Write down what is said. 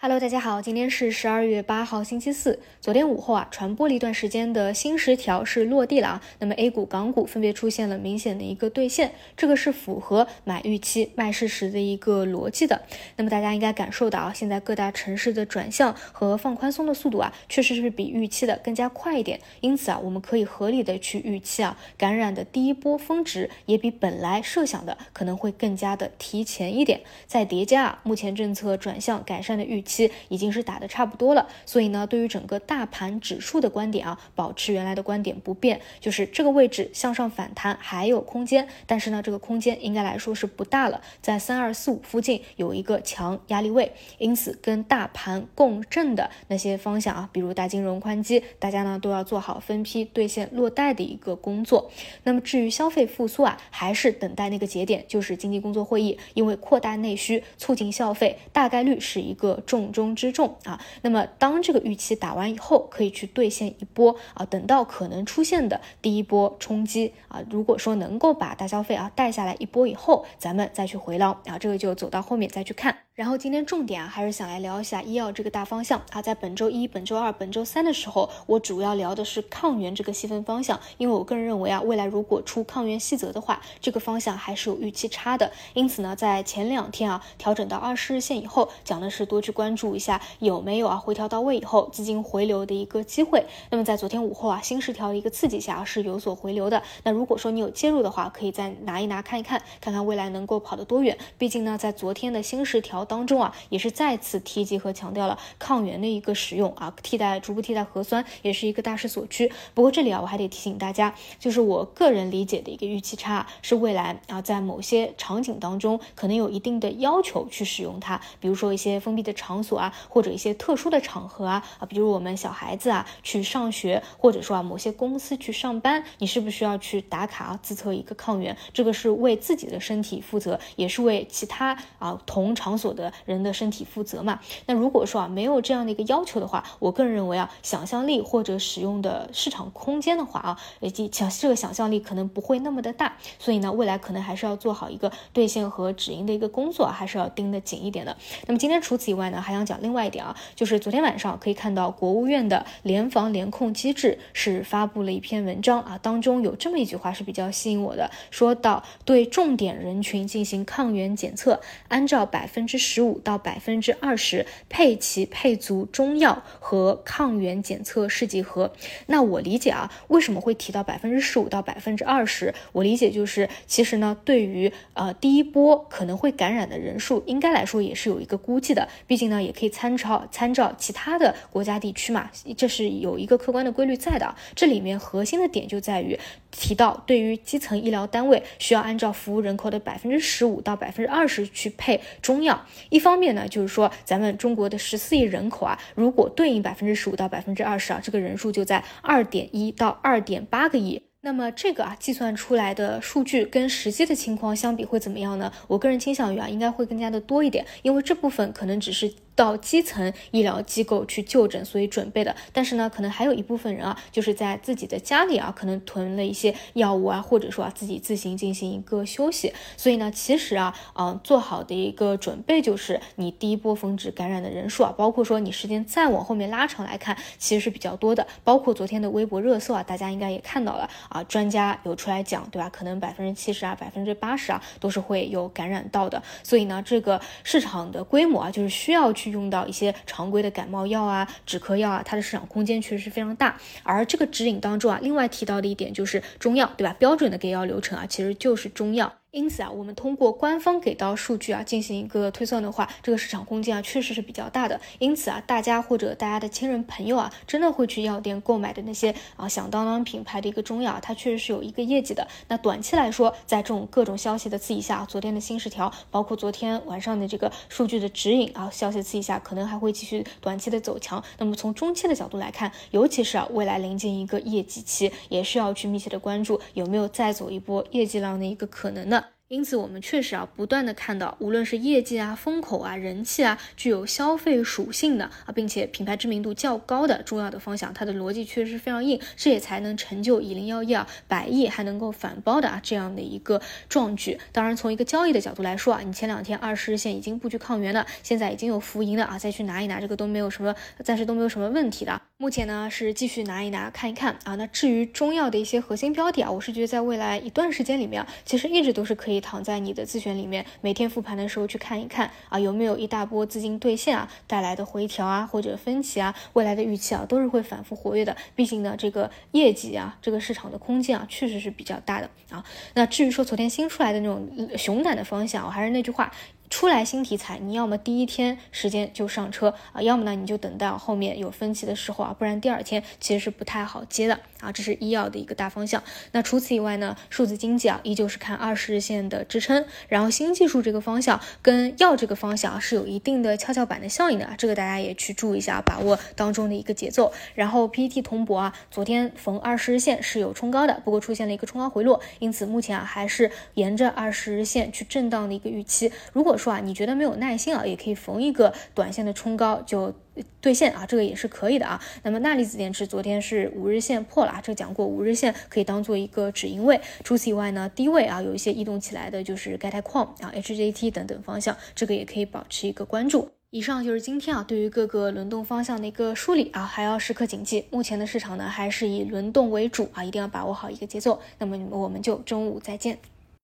Hello，大家好，今天是十二月八号，星期四。昨天午后啊，传播了一段时间的新十条是落地了啊。那么 A 股、港股分别出现了明显的一个兑现，这个是符合买预期、卖事实的一个逻辑的。那么大家应该感受到啊，现在各大城市的转向和放宽松的速度啊，确实是比预期的更加快一点。因此啊，我们可以合理的去预期啊，感染的第一波峰值也比本来设想的可能会更加的提前一点。再叠加啊，目前政策转向改善的预。期已经是打的差不多了，所以呢，对于整个大盘指数的观点啊，保持原来的观点不变，就是这个位置向上反弹还有空间，但是呢，这个空间应该来说是不大了，在三二四五附近有一个强压力位，因此跟大盘共振的那些方向啊，比如大金融、宽基，大家呢都要做好分批兑现落袋的一个工作。那么至于消费复苏啊，还是等待那个节点，就是经济工作会议，因为扩大内需、促进消费，大概率是一个重。重中之重啊，那么当这个预期打完以后，可以去兑现一波啊，等到可能出现的第一波冲击啊，如果说能够把大消费啊带下来一波以后，咱们再去回捞啊，这个就走到后面再去看。然后今天重点啊，还是想来聊一下医药这个大方向啊。在本周一、本周二、本周三的时候，我主要聊的是抗原这个细分方向，因为我个人认为啊，未来如果出抗原细则的话，这个方向还是有预期差的。因此呢，在前两天啊，调整到二十日线以后，讲的是多去关注一下有没有啊回调到位以后资金回流的一个机会。那么在昨天午后啊，新十条的一个刺激下是有所回流的。那如果说你有介入的话，可以再拿一拿看一看，看看未来能够跑得多远。毕竟呢，在昨天的新十条。当中啊，也是再次提及和强调了抗原的一个使用啊，替代逐步替代核酸也是一个大势所趋。不过这里啊，我还得提醒大家，就是我个人理解的一个预期差是未来啊，在某些场景当中可能有一定的要求去使用它，比如说一些封闭的场所啊，或者一些特殊的场合啊啊，比如我们小孩子啊去上学，或者说啊某些公司去上班，你是不是需要去打卡啊自测一个抗原？这个是为自己的身体负责，也是为其他啊同场所。的人的身体负责嘛？那如果说啊没有这样的一个要求的话，我个人认为啊，想象力或者使用的市场空间的话啊，以及想这个想象力可能不会那么的大，所以呢，未来可能还是要做好一个兑现和止盈的一个工作，还是要盯得紧一点的。那么今天除此以外呢，还想讲另外一点啊，就是昨天晚上可以看到国务院的联防联控机制是发布了一篇文章啊，当中有这么一句话是比较吸引我的，说到对重点人群进行抗原检测，按照百分之。十十五到百分之二十配齐配足中药和抗原检测试剂盒。那我理解啊，为什么会提到百分之十五到百分之二十？我理解就是，其实呢，对于呃第一波可能会感染的人数，应该来说也是有一个估计的。毕竟呢，也可以参照参照其他的国家地区嘛，这是有一个客观的规律在的。这里面核心的点就在于提到，对于基层医疗单位，需要按照服务人口的百分之十五到百分之二十去配中药。一方面呢，就是说咱们中国的十四亿人口啊，如果对应百分之十五到百分之二十啊，这个人数就在二点一到二点八个亿。那么这个啊，计算出来的数据跟实际的情况相比会怎么样呢？我个人倾向于啊，应该会更加的多一点，因为这部分可能只是。到基层医疗机构去就诊，所以准备的。但是呢，可能还有一部分人啊，就是在自己的家里啊，可能囤了一些药物啊，或者说啊，自己自行进行一个休息。所以呢，其实啊，嗯，做好的一个准备就是你第一波峰值感染的人数啊，包括说你时间再往后面拉长来看，其实是比较多的。包括昨天的微博热搜啊，大家应该也看到了啊，专家有出来讲，对吧？可能百分之七十啊，百分之八十啊，都是会有感染到的。所以呢，这个市场的规模啊，就是需要去。用到一些常规的感冒药啊、止咳药啊，它的市场空间确实是非常大。而这个指引当中啊，另外提到的一点就是中药，对吧？标准的给药流程啊，其实就是中药。因此啊，我们通过官方给到数据啊进行一个推算的话，这个市场空间啊确实是比较大的。因此啊，大家或者大家的亲人朋友啊，真的会去药店购买的那些啊响当当品牌的一个中药，它确实是有一个业绩的。那短期来说，在这种各种消息的刺激下，昨天的新十条，包括昨天晚上的这个数据的指引啊，消息刺激下，可能还会继续短期的走强。那么从中期的角度来看，尤其是啊未来临近一个业绩期，也是要去密切的关注有没有再走一波业绩浪的一个可能呢？因此，我们确实啊，不断的看到，无论是业绩啊、风口啊、人气啊，具有消费属性的啊，并且品牌知名度较高的重要的方向，它的逻辑确实是非常硬，这也才能成就以零药业啊百亿还能够反包的啊这样的一个壮举。当然，从一个交易的角度来说啊，你前两天二十日线已经布局抗原了，现在已经有浮盈了啊，再去拿一拿，这个都没有什么，暂时都没有什么问题的。目前呢是继续拿一拿看一看啊。那至于中药的一些核心标的啊，我是觉得在未来一段时间里面啊，其实一直都是可以躺在你的自选里面，每天复盘的时候去看一看啊，有没有一大波资金兑现啊带来的回调啊或者分歧啊，未来的预期啊都是会反复活跃的。毕竟呢，这个业绩啊，这个市场的空间啊，确实是比较大的啊。那至于说昨天新出来的那种熊胆的方向，我还是那句话。出来新题材，你要么第一天时间就上车啊，要么呢你就等到后面有分歧的时候啊，不然第二天其实是不太好接的啊。这是医药的一个大方向。那除此以外呢，数字经济啊，依旧是看二十日线的支撑。然后新技术这个方向跟药这个方向啊，是有一定的跷跷板的效应的，这个大家也去注意一下，把握当中的一个节奏。然后 PPT 铜箔啊，昨天逢二十日线是有冲高的，不过出现了一个冲高回落，因此目前啊还是沿着二十日线去震荡的一个预期。如果说啊，你觉得没有耐心啊，也可以逢一个短线的冲高就兑现啊，这个也是可以的啊。那么钠离子电池昨天是五日线破了啊，这个讲过，五日线可以当做一个止盈位。除此以外呢，低位啊有一些异动起来的，就是钙钛矿啊、HJT 等等方向，这个也可以保持一个关注。以上就是今天啊对于各个轮动方向的一个梳理啊，还要时刻谨记，目前的市场呢还是以轮动为主啊，一定要把握好一个节奏。那么我们就中午再见。